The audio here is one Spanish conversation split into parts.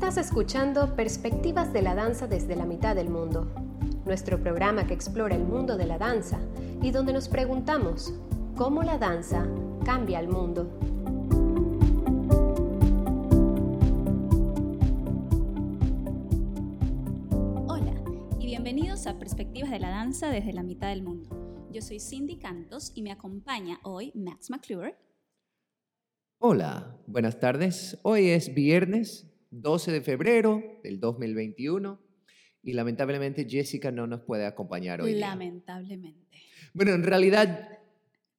Estás escuchando Perspectivas de la Danza desde la mitad del mundo, nuestro programa que explora el mundo de la danza y donde nos preguntamos cómo la danza cambia el mundo. Hola y bienvenidos a Perspectivas de la Danza desde la mitad del mundo. Yo soy Cindy Cantos y me acompaña hoy Max McClure. Hola, buenas tardes. Hoy es viernes 12 de febrero del 2021 y lamentablemente Jessica no nos puede acompañar hoy. día. Lamentablemente. Bueno, en realidad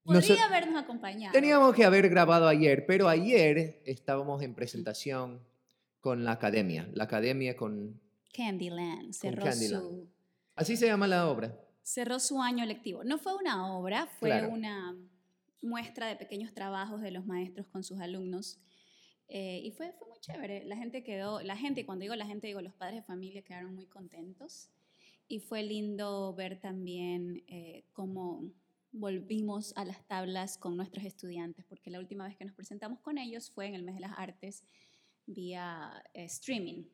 Podría noso- habernos acompañado. teníamos que haber grabado ayer, pero ayer estábamos en presentación con la academia, la academia con... Candyland cerró Candyland. su Así se llama la obra. cerró su año lectivo. No fue una obra, fue Claro. una muestra de pequeños trabajos de los maestros con sus alumnos. Eh, y fue, fue muy chévere. La gente quedó, la gente, cuando digo la gente, digo los padres de familia quedaron muy contentos. Y fue lindo ver también eh, cómo volvimos a las tablas con nuestros estudiantes, porque la última vez que nos presentamos con ellos fue en el mes de las artes vía eh, streaming.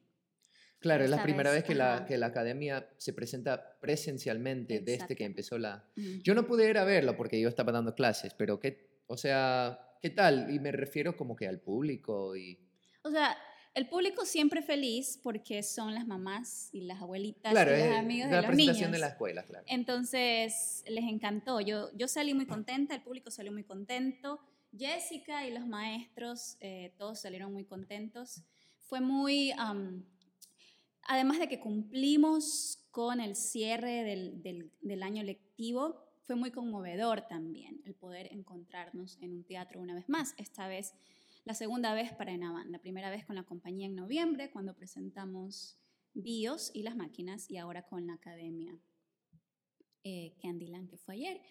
Claro, es la primera vez, vez que la, que la academia se presenta presencialmente desde Exacto. que empezó la... Ujú. Yo no pude ir a verlo porque yo estaba dando clases, pero qué, o sea, ¿qué tal? Y me refiero como que al público y... O sea, el público siempre feliz porque son las mamás y las abuelitas Claro, y los amigos la de los presentación niños. de la escuela, claro. Entonces, les encantó. Yo, yo salí muy contenta, el público salió muy contento. Jessica y los maestros, eh, todos salieron muy contentos. Fue muy... am, además de que cumplimos con el cierre del, del- del año lectivo, fue muy conmovedor también el poder encontrarnos en un teatro una vez más. Esta vez, la segunda vez para Enavan, la primera vez con la compañía en noviembre, cuando presentamos BIOS y las máquinas, y ahora con la academia eh, Candyland, que fue ayer.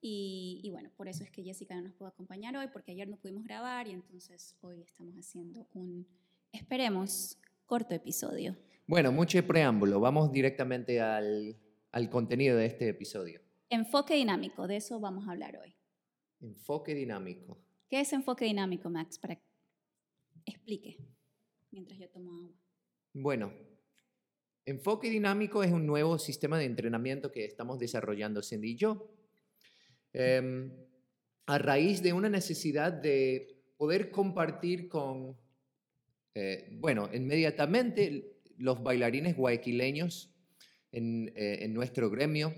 Y, y bueno, por eso es que Jessica no nos pudo acompañar hoy, porque ayer no pudimos grabar y entonces hoy estamos haciendo un, esperemos, corto episodio. Bueno, mucho preámbulo, vamos directamente al, al contenido de este episodio. Enfoque dinámico, de eso vamos a hablar hoy. Enfoque dinámico. ¿Qué es enfoque dinámico, Max? Para que explique, mientras yo tomo agua. Bueno, enfoque dinámico es un nuevo sistema de entrenamiento que estamos desarrollando Cindy y yo. Em, a raíz de una necesidad de poder compartir con, eh, bueno, inmediatamente los bailarines guayaquileños en, eh, en nuestro gremio,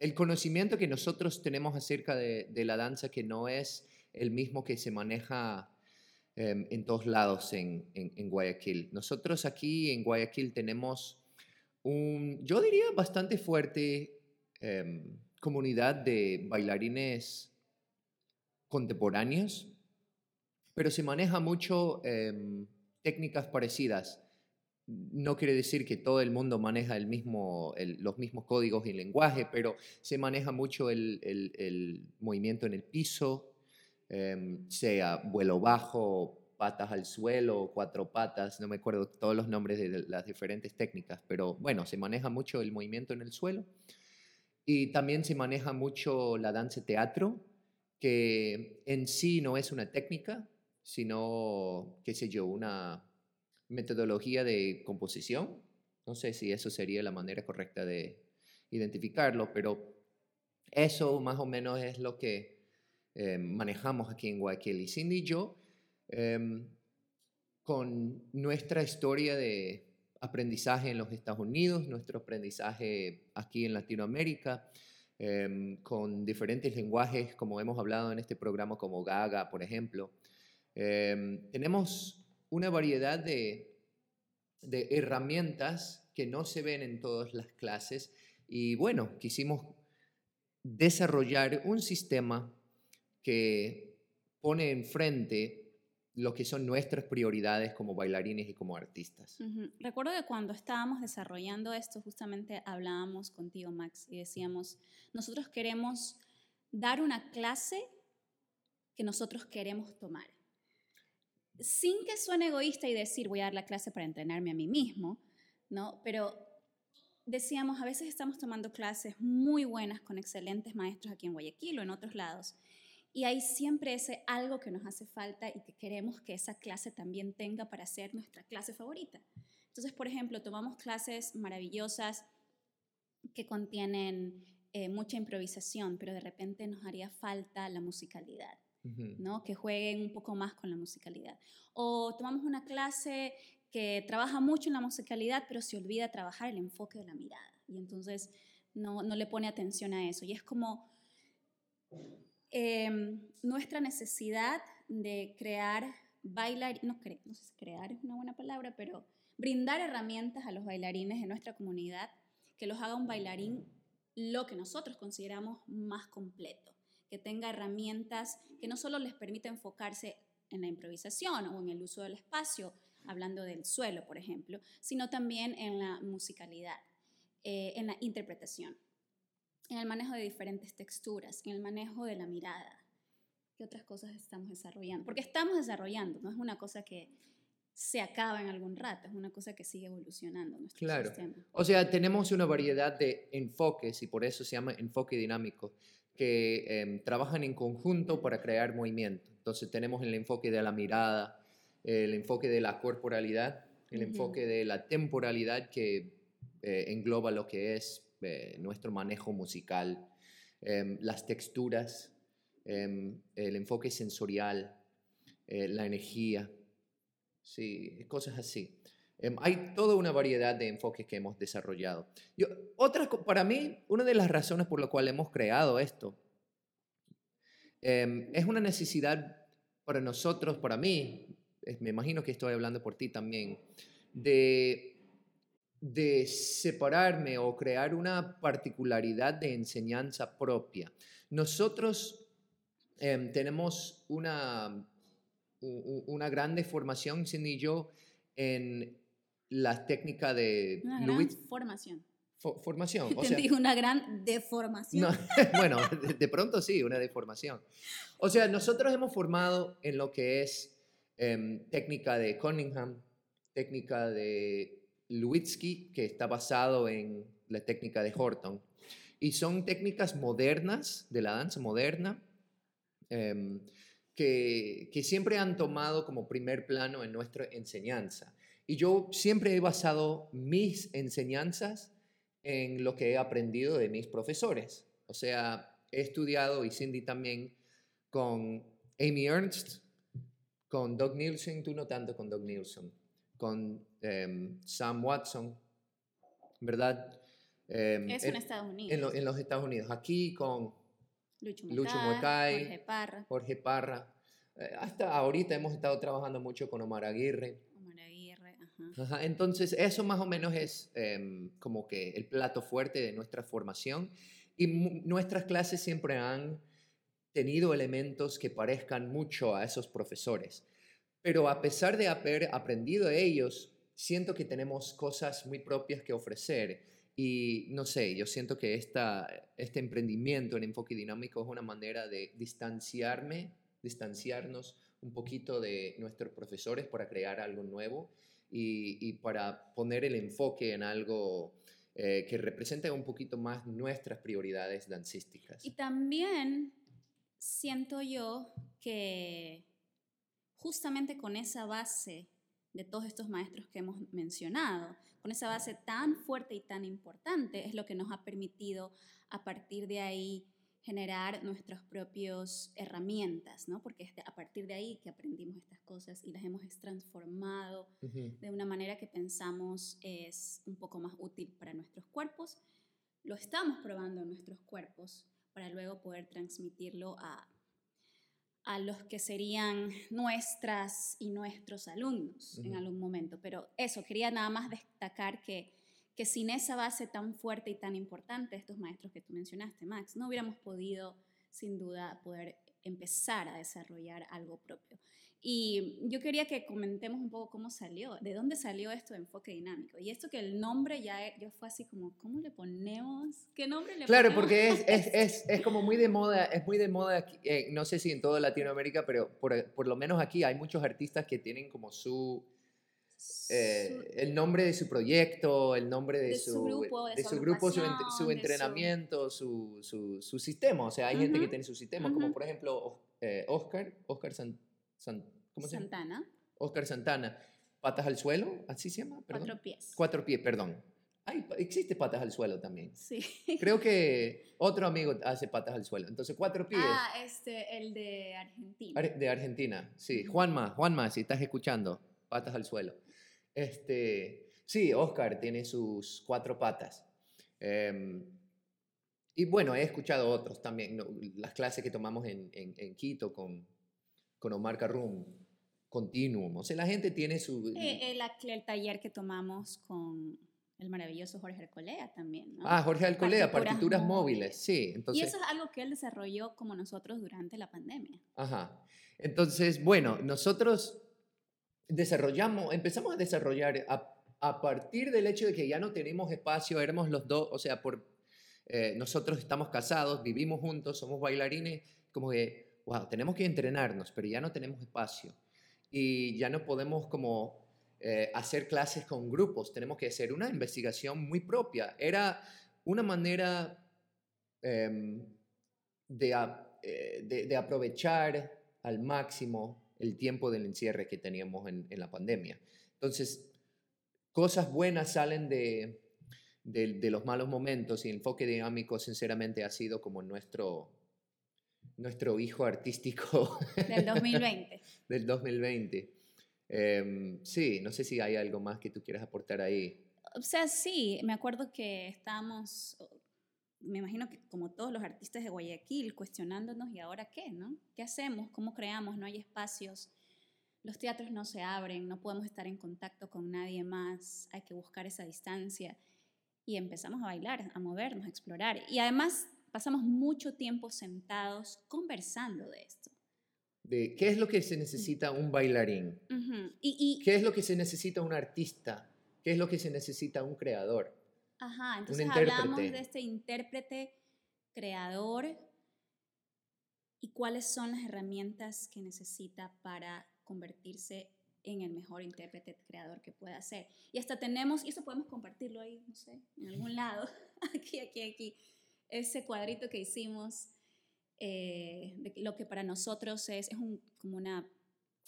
el conocimiento que nosotros tenemos acerca de, la danza que no es el mismo que se maneja em, en todos lados en Guayaquil. Nosotros aquí en Guayaquil tenemos un, yo diría, bastante fuerte em, comunidad de bailarines contemporáneos, pero se maneja mucho em, técnicas parecidas. No quiere decir que todo el mundo maneja el mismo, los mismos códigos y lenguaje, pero se maneja mucho el, el- el movimiento en el piso, em, sea vuelo bajo, patas al suelo, cuatro patas, no me acuerdo todos los nombres de las diferentes técnicas, pero bueno, se maneja mucho el movimiento en el suelo. Y también se maneja mucho la danza teatro, que en sí no es una técnica, sino, qué sé yo, una metodología de composición. No sé si eso sería la manera correcta de identificarlo, pero eso más o menos es lo que eh, manejamos aquí en Guayaquil. Cindy y yo, em, con nuestra historia de aprendizaje en los Estados Unidos, nuestro aprendizaje aquí en Latinoamérica, em, con diferentes lenguajes, como hemos hablado en este programa, como Gaga, por ejemplo. Em, tenemos una variedad de, herramientas que no se ven en todas las clases y bueno, quisimos desarrollar un sistema que pone enfrente lo que son nuestras prioridades como bailarines y como artistas. Recuerdo que cuando estábamos desarrollando esto, justamente hablábamos contigo, Max, y decíamos, nosotros queremos dar una clase que nosotros queremos tomar. Sin que suene egoísta y decir, voy a dar la clase para entrenarme a mí mismo, ¿no? Pero decíamos, a veces estamos tomando clases muy buenas con excelentes maestros aquí en Guayaquil o en otros lados, Y hay siempre ese algo que nos hace falta y que queremos que esa clase también tenga para ser nuestra clase favorita. Entonces, por ejemplo, tomamos clases maravillosas que contienen eh, mucha improvisación, pero de repente nos haría falta la musicalidad. ¿No? que jueguen un poco más con la musicalidad. O tomamos una clase que trabaja mucho en la musicalidad, pero se olvida trabajar el enfoque de la mirada. Y entonces no, no le pone atención a eso. Y es como em, nuestra necesidad de crear bailar, no, no sé si crear es una buena palabra, pero brindar herramientas a los bailarines de nuestra comunidad que los haga un bailarín lo que nosotros consideramos más completo, que tenga herramientas que no solo les permita enfocarse en la improvisación o en el uso del espacio, hablando del suelo, por ejemplo, sino también en la musicalidad, eh, en la interpretación, en el manejo de diferentes texturas, en el manejo de la mirada. ¿Qué otras cosas estamos desarrollando? Porque estamos desarrollando, no es una cosa que se acaba en algún rato, es una cosa que sigue evolucionando nuestro claro. sistema. O sea, tenemos una variedad de enfoques y por eso se llama enfoque dinámico, que em, trabajan en conjunto para crear movimiento. Entonces tenemos el enfoque de la mirada, el enfoque de la corporalidad, el enfoque de la temporalidad que eh, engloba lo que es eh, nuestro manejo musical, em, las texturas, em, el enfoque sensorial, eh, la energía, sí, cosas así. Em, hay toda una variedad de enfoques que hemos desarrollado. Yo, otra, para mí, una de las razones por la cual hemos creado esto em, es una necesidad para nosotros, para mí, me imagino que estoy hablando por ti también, de, de separarme o crear una particularidad de enseñanza propia. Nosotros em, tenemos una una gran formación, Cindy y yo, en la técnica de... Una gran formación. formación. O sea, una gran deformación. bueno, de, pronto sí, una deformación. O sea, nosotros hemos formado en lo que es em, técnica de Cunningham, técnica de Lewitsky, que está basado en la técnica de Horton. Y son técnicas modernas, de la danza moderna, em, que, siempre han tomado como primer plano en nuestra enseñanza. Y yo siempre he basado mis enseñanzas en lo que he aprendido de mis profesores. O sea, he estudiado, y Cindy también, con Amy Ernst, con Doug Nielsen, tú no tanto con Doug Nielsen, con em, Sam Watson, ¿verdad? Em, Eso en, Estados Unidos. En, los Estados Unidos. Aquí con Lucho Muecay, Jorge Parra. Jorge Parra. Eh, hasta ahorita hemos estado trabajando mucho con Omar Aguirre. Entonces, eso más o menos es em, como que el plato fuerte de nuestra formación. Y nuestras clases siempre han tenido elementos que parezcan mucho a esos profesores. Pero a pesar de haber aprendido de ellos, siento que tenemos cosas muy propias que ofrecer y no sé, yo siento que este emprendimiento en enfoque dinámico es una manera de distanciarme, distanciarnos un poquito de nuestros profesores para crear algo nuevo y, para poner el enfoque en algo eh, que represente un poquito más nuestras prioridades dancísticas. Y también siento yo que justamente con esa base de todos estos maestros que hemos mencionado, con esa base tan fuerte y tan importante, es lo que nos ha permitido a partir de ahí generar nuestras propias herramientas, ¿no? Porque es a partir de ahí que aprendimos estas cosas y las hemos transformado de una manera que pensamos es un poco más útil para nuestros cuerpos. Lo estamos probando en nuestros cuerpos para luego poder transmitirlo a a los que serían nuestras y nuestros alumnos en algún momento. Pero eso, quería nada más destacar que, que sin esa base tan fuerte y tan importante, estos maestros que tú mencionaste, Max, no hubiéramos podido, sin duda, poder empezar a desarrollar algo propio. Y yo quería que comentemos un poco cómo salió, de dónde salió esto de enfoque dinámico. Y esto que el nombre ya yo fue así como, ¿cómo le ponemos? ¿Qué nombre le claro, ponemos? Claro, porque es, es, es, es, como muy de moda, es muy de moda, eh, no sé si en toda Latinoamérica, pero por, por, lo menos aquí hay muchos artistas que tienen como su, eh, el nombre de su proyecto, el nombre de, De su grupo, de su su, grupo, su, su entrenamiento, su, su, su sistema. O sea, hay gente que tiene su sistema, como por ejemplo eh, Oscar, Oscar San, San- ¿cómo se llama? Santana, Oscar Santana, patas al suelo, así se llama, perdón. cuatro pies. Cuatro pies, perdón. Ay, existe patas al suelo también. Sí. Creo que otro amigo hace patas al suelo. Entonces, cuatro pies. Ah, este, el de Argentina. Ar- De Argentina, sí. Juanma, Juanma, si estás escuchando, patas al suelo. Este, sí, Oscar tiene sus cuatro patas. Em, y bueno, he escuchado otros también, ¿no? las clases que tomamos en, en- en Quito con, con Omar Carrum, Continuum. O sea, la gente tiene su... Eh, el, el taller que tomamos con el maravilloso Jorge Arcolea también, ¿no? ah, Jorge Alcolea, partituras partituras móviles. móviles, sí. Entonces, y eso es algo que él desarrolló como nosotros durante la pandemia. Ajá. Entonces, bueno, nosotros desarrollamos, empezamos a desarrollar a, a partir del hecho de que ya no tenemos espacio, éramos los dos, o sea, por, eh, nosotros estamos casados, vivimos juntos, somos bailarines, como que, wow, tenemos que entrenarnos, pero ya no tenemos espacio. Y ya no podemos como eh, hacer clases con grupos, tenemos que hacer una investigación muy propia. Era una manera em, de, eh, de- de aprovechar al máximo el tiempo del encierre que teníamos en, en la pandemia. Entonces, cosas buenas salen de, de- de los malos momentos y el enfoque dinámico, sinceramente, ha sido como nuestro, nuestro hijo artístico Del 2020. del 2020. Em, sí, no sé si hay algo más que tú quieras aportar ahí. O sea, sí, me acuerdo que estábamos, me imagino que como todos los artistas de Guayaquil, cuestionándonos, ¿y ahora qué? ¿no? ¿Qué hacemos? ¿Cómo creamos? No hay espacios, los teatros no se abren, no podemos estar en contacto con nadie más, hay que buscar esa distancia. Y empezamos a bailar, a movernos, a explorar. Y además pasamos mucho tiempo sentados conversando de esto. De qué es lo que se necesita un bailarín, y qué es lo que se necesita un artista, qué es lo que se necesita un creador. Ajá, entonces hablamos de este intérprete creador y cuáles son las herramientas que necesita para convertirse en el mejor intérprete creador que pueda ser. Y hasta tenemos, y eso podemos compartirlo ahí, no sé, en algún lado, aquí, aquí, aquí, ese cuadrito que hicimos, eh, de lo que para nosotros es, es un, como una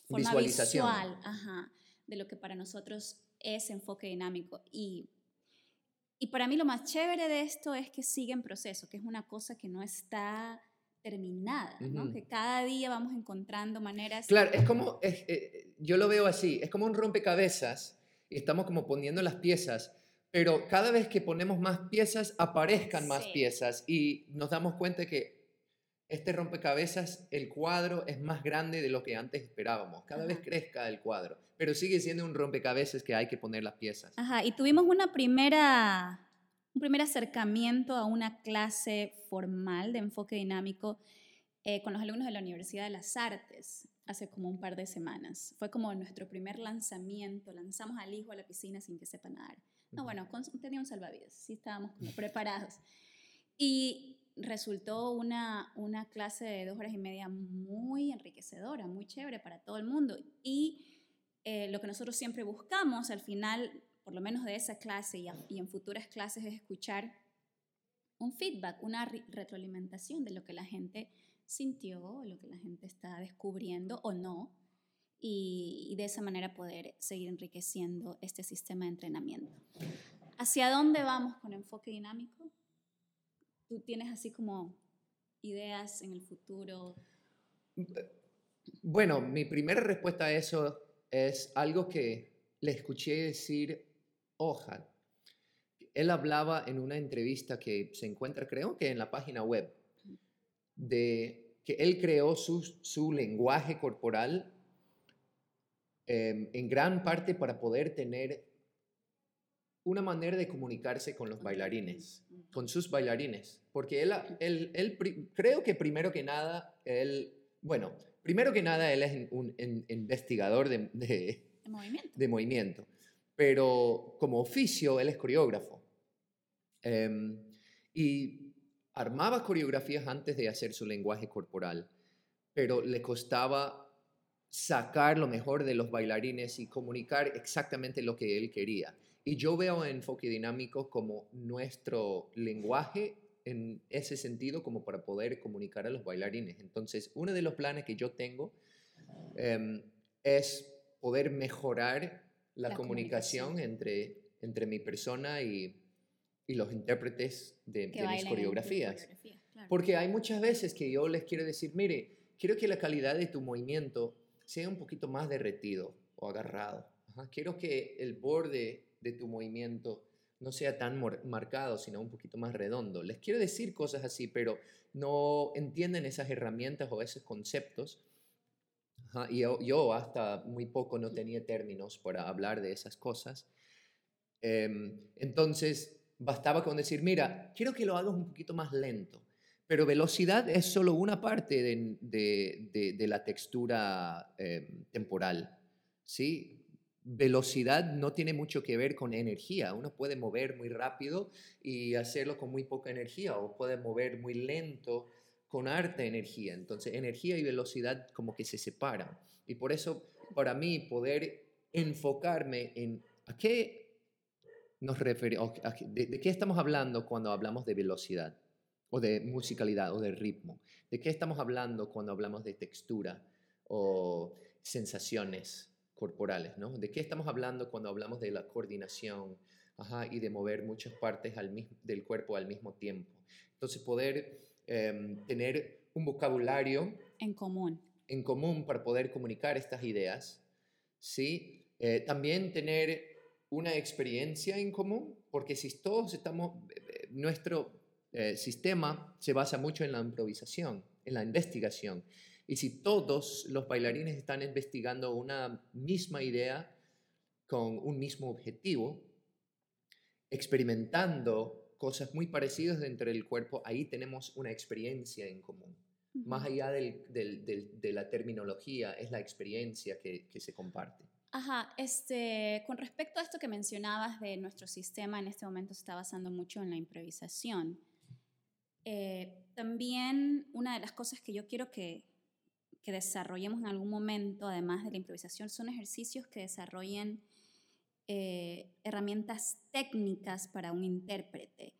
forma visual, ajá, de lo que para nosotros es enfoque dinámico. Y y para mí lo más chévere de esto es que sigue en proceso, que es una cosa que no está terminada, ¿no? Ujú. Que cada día vamos encontrando maneras. Claro, es como, es- eh, yo lo veo así, es como un rompecabezas y estamos como poniendo las piezas, pero cada vez que ponemos más piezas, aparezcan más piezas y nos damos cuenta que este rompecabezas, el cuadro es más grande de lo que antes esperábamos. Cada vez crezca el cuadro, pero sigue siendo un rompecabezas que hay que poner las piezas. Ajá, y tuvimos una primera, un primer acercamiento a una clase formal de enfoque dinámico eh, con los alumnos de la Universidad de las Artes hace como un par de semanas. Fue como nuestro primer lanzamiento, lanzamos al hijo a la piscina sin que sepa nadar. No, bueno, con- tenía un salvavidas, sí estábamos como preparados. Y resultó una, una clase de dos horas y media muy enriquecedora, muy chévere para todo el mundo. Y eh, lo que nosotros siempre buscamos al final, por lo menos de esa clase y, en futuras clases, es escuchar un feedback, una re- retroalimentación de lo que la gente sintió, lo que la gente está descubriendo o no, y de esa manera poder seguir enriqueciendo este sistema de entrenamiento. ¿Hacia dónde vamos con enfoque dinámico? ¿Tú tienes así como ideas en el futuro? Bueno, mi primera respuesta a eso es algo que le escuché decir Ojal. Él hablaba en una entrevista que se encuentra, creo que en la página web, de que él creó su, su lenguaje corporal em, en gran parte para poder tener una manera de comunicarse con los bailarines, con sus bailarines, porque él, él, él creo que primero que nada, él, bueno, primero que nada él es un in- investigador de, de, movimiento. de movimiento, pero como oficio él es coreógrafo. Em, y armaba coreografías antes de hacer su lenguaje corporal, pero le costaba sacar lo mejor de los bailarines y comunicar exactamente lo que él quería. Y yo veo enfoque dinámico como nuestro lenguaje en ese sentido como para poder comunicar a los bailarines. Entonces, uno de los planes que yo tengo em, es poder mejorar la, comunicación, Entre, entre mi persona y, y los intérpretes de, mis coreografías. Porque hay muchas veces que yo les quiero decir, mire, quiero que la calidad de tu movimiento sea un poquito más derretido o agarrado. Quiero que el borde de tu movimiento no sea tan marcado, sino un poquito más redondo. Les quiero decir cosas así, pero no entienden esas herramientas o esos conceptos. y yo, hasta muy poco no tenía términos para hablar de esas cosas. Em, entonces, bastaba con decir, mira, quiero que lo hagas un poquito más lento, pero velocidad es solo una parte de, la textura em, temporal. ¿sí? Velocidad no tiene mucho que ver con energía. Uno puede mover muy rápido y hacerlo con muy poca energía o puede mover muy lento con harta energía. Entonces, energía y velocidad como que se separan. Y por eso, para mí, poder enfocarme en a qué nos referimos, de, de, qué estamos hablando cuando hablamos de velocidad o de musicalidad o de ritmo. ¿De qué estamos hablando cuando hablamos de textura o sensaciones? Corporales, ¿no? ¿De qué estamos hablando cuando hablamos de la coordinación y de mover muchas partes del cuerpo al mismo tiempo? Entonces, poder em, tener un vocabulario en común. En común para poder comunicar estas ideas, ¿sí? Eh, también tener una experiencia en común, porque si todos estamos, eh, eh, nuestro sistema se basa mucho en la improvisación, en la investigación. Y si todos los bailarines están investigando una misma idea con un mismo objetivo, experimentando cosas muy parecidas dentro del cuerpo, ahí tenemos una experiencia en común. Más allá de la terminología, es la experiencia que, se comparte. Ajá, este, con respecto a esto que mencionabas de nuestro sistema, en este momento se está basando mucho en la improvisación. Eh, también una de las cosas que yo quiero que, que desarrollemos en algún momento, además de la improvisación, son ejercicios que desarrollen eh, herramientas técnicas para un intérprete,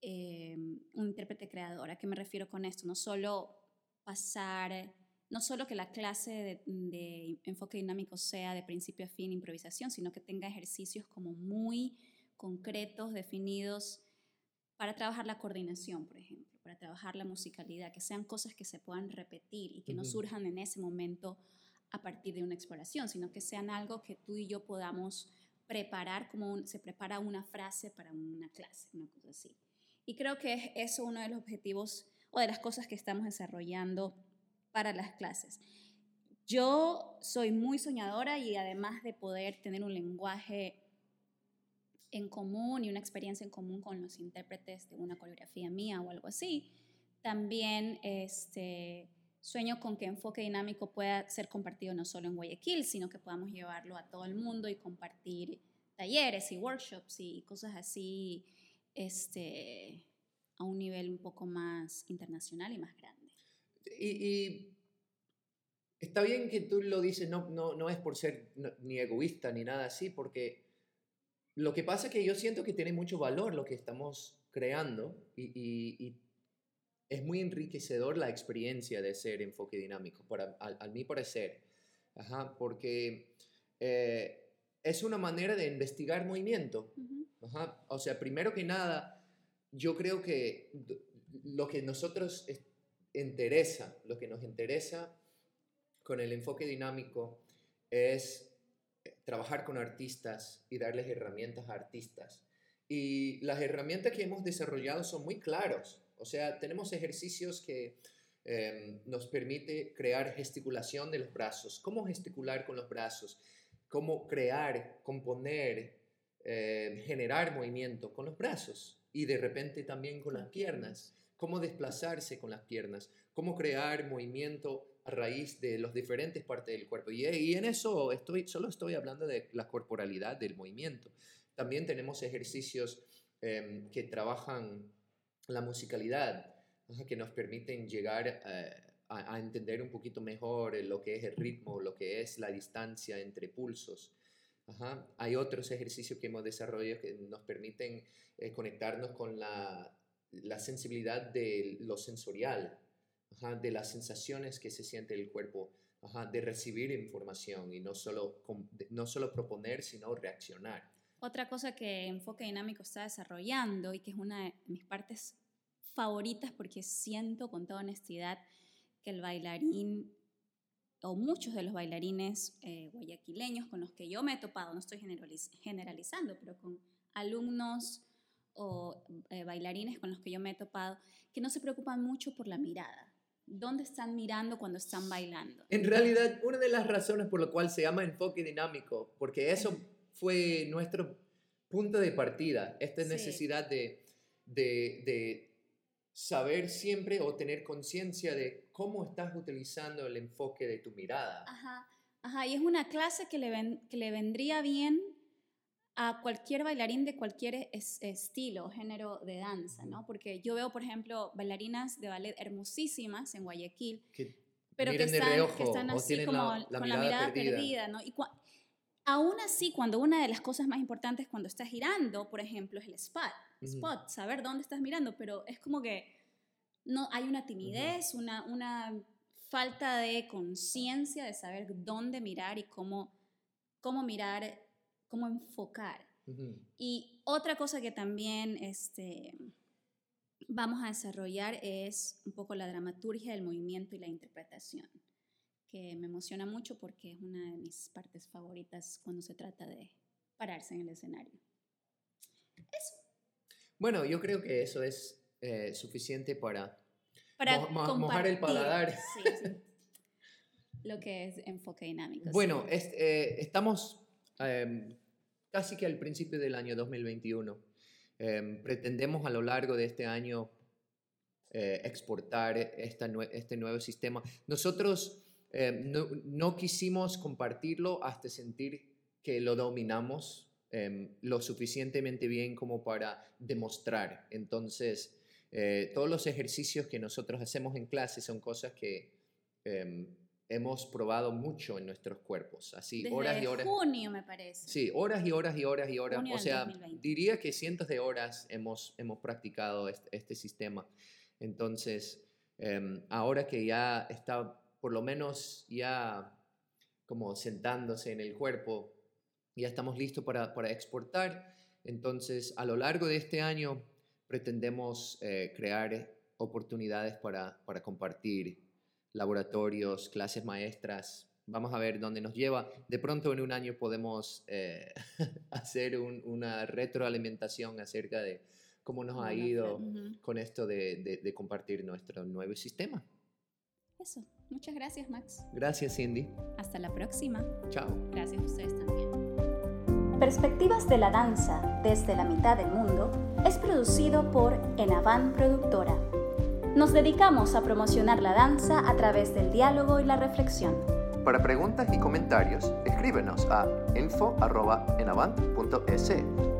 eh, un intérprete creador. ¿A qué me refiero con esto? No solo pasar, no solo que la clase de, de enfoque dinámico sea de principio a fin improvisación, sino que tenga ejercicios como muy concretos, definidos, para trabajar la coordinación, por ejemplo para trabajar la musicalidad, que sean cosas que se puedan repetir y que no surjan en ese momento a partir de una exploración, sino que sean algo que tú y yo podamos preparar como se prepara una frase para una clase, una cosa así. Y creo que es eso uno de los objetivos o de las cosas que estamos desarrollando para las clases. Yo soy muy soñadora y además de poder tener un lenguaje en común y una experiencia en común con los intérpretes de una coreografía mía o algo así. También este, sueño con que enfoque dinámico pueda ser compartido no solo en Guayaquil, sino que podamos llevarlo a todo el mundo y compartir talleres y workshops y cosas así este, a un nivel un poco más internacional y más grande. Y, está bien que tú lo dices, no, no, no es por ser ni egoísta ni nada así, porque lo que pasa es que yo siento que tiene mucho valor lo que estamos creando y, es muy enriquecedor la experiencia de ser enfoque dinámico, para, al, mi parecer, porque eh, es una manera de investigar movimiento. O sea, primero que nada, yo creo que lo que nosotros interesa, lo que nos interesa con el enfoque dinámico es trabajar con artistas y darles herramientas a artistas. Y las herramientas que hemos desarrollado son muy claros. O sea, tenemos ejercicios que em, nos permite crear gesticulación de los brazos. ¿Cómo gesticular con los brazos? ¿Cómo crear, componer, em, generar movimiento con los brazos? Y de repente también con las piernas. ¿Cómo desplazarse con las piernas? ¿Cómo crear movimiento a raíz de las diferentes partes del cuerpo. Y, en eso estoy, solo estoy hablando de la corporalidad del movimiento. También tenemos ejercicios em, que trabajan la musicalidad, que nos permiten llegar eh, a, entender un poquito mejor lo que es el ritmo, lo que es la distancia entre pulsos. Hay otros ejercicios que hemos desarrollado que nos permiten eh, conectarnos con la, sensibilidad de lo sensorial, de las sensaciones que se siente el cuerpo, de recibir información y no solo, no solo proponer, sino reaccionar. Otra cosa que Enfoque Dinámico está desarrollando y que es una de mis partes favoritas porque siento con toda honestidad que el bailarín o muchos de los bailarines eh, guayaquileños con los que yo me he topado, no estoy generalizando, pero con alumnos o eh, bailarines con los que yo me he topado, que no se preocupan mucho por la mirada. ¿Dónde están mirando cuando están bailando? En realidad, una de las razones por la cual se llama enfoque dinámico, porque eso fue nuestro punto de partida, esta necesidad de, de, de saber siempre o tener conciencia de cómo estás utilizando el enfoque de tu mirada. Ajá, ajá, y es una clase que le, ven, que le vendría bien a cualquier bailarín de cualquier estilo o género de danza, ¿no? Porque yo veo, por ejemplo, bailarinas de ballet hermosísimas en Guayaquil, pero que están, que están, así como con la mirada perdida, ¿no? Y aún así, cuando una de las cosas más importantes cuando estás girando, por ejemplo, es el spot, spot, saber dónde estás mirando, pero es como que no hay una timidez, una, una falta de conciencia de saber dónde mirar y cómo, cómo mirar, cómo enfocar. Y otra cosa que también este, vamos a desarrollar es un poco la dramaturgia del movimiento y la interpretación, que me emociona mucho porque es una de mis partes favoritas cuando se trata de pararse en el escenario. Eso. Bueno, yo creo que eso es eh, suficiente para, para mojar el paladar. Sí, sí. Lo que es enfoque dinámico. Bueno, eh, estamos em, casi que al principio del año 2021. Em, pretendemos a lo largo de este año eh, exportar este nuevo sistema. Nosotros em, no, no, quisimos compartirlo hasta sentir que lo dominamos Em, lo suficientemente bien como para demostrar. Entonces, eh, todos los ejercicios que nosotros hacemos en clase son cosas que hemos probado mucho en nuestros cuerpos. Así, horas y horas. junio, me parece. Sí, horas y horas y horas y horas. o sea, diría que cientos de horas hemos, hemos practicado este, este sistema. Entonces, em, ahora que ya está, por lo menos ya como sentándose en el cuerpo, ya estamos listos para, para exportar. Entonces, a lo largo de este año pretendemos eh, crear oportunidades para, para compartir laboratorios, clases maestras. Vamos a ver dónde nos lleva. De pronto en un año podemos eh, hacer una retroalimentación acerca de cómo nos ha ido con esto de, de, compartir nuestro nuevo sistema. Eso. Muchas gracias, Max. Gracias, Cindy. Hasta la próxima. Chao. Gracias a ustedes también. Perspectivas de la Danza desde la mitad del mundo es producido por Enavan Productora. Nos dedicamos a promocionar la danza a través del diálogo y la reflexión. Para preguntas y comentarios, escríbenos a info.enavant.es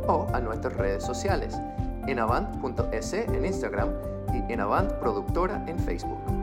o a nuestras redes sociales, enavant.es en Instagram y Enavant Productora en Facebook.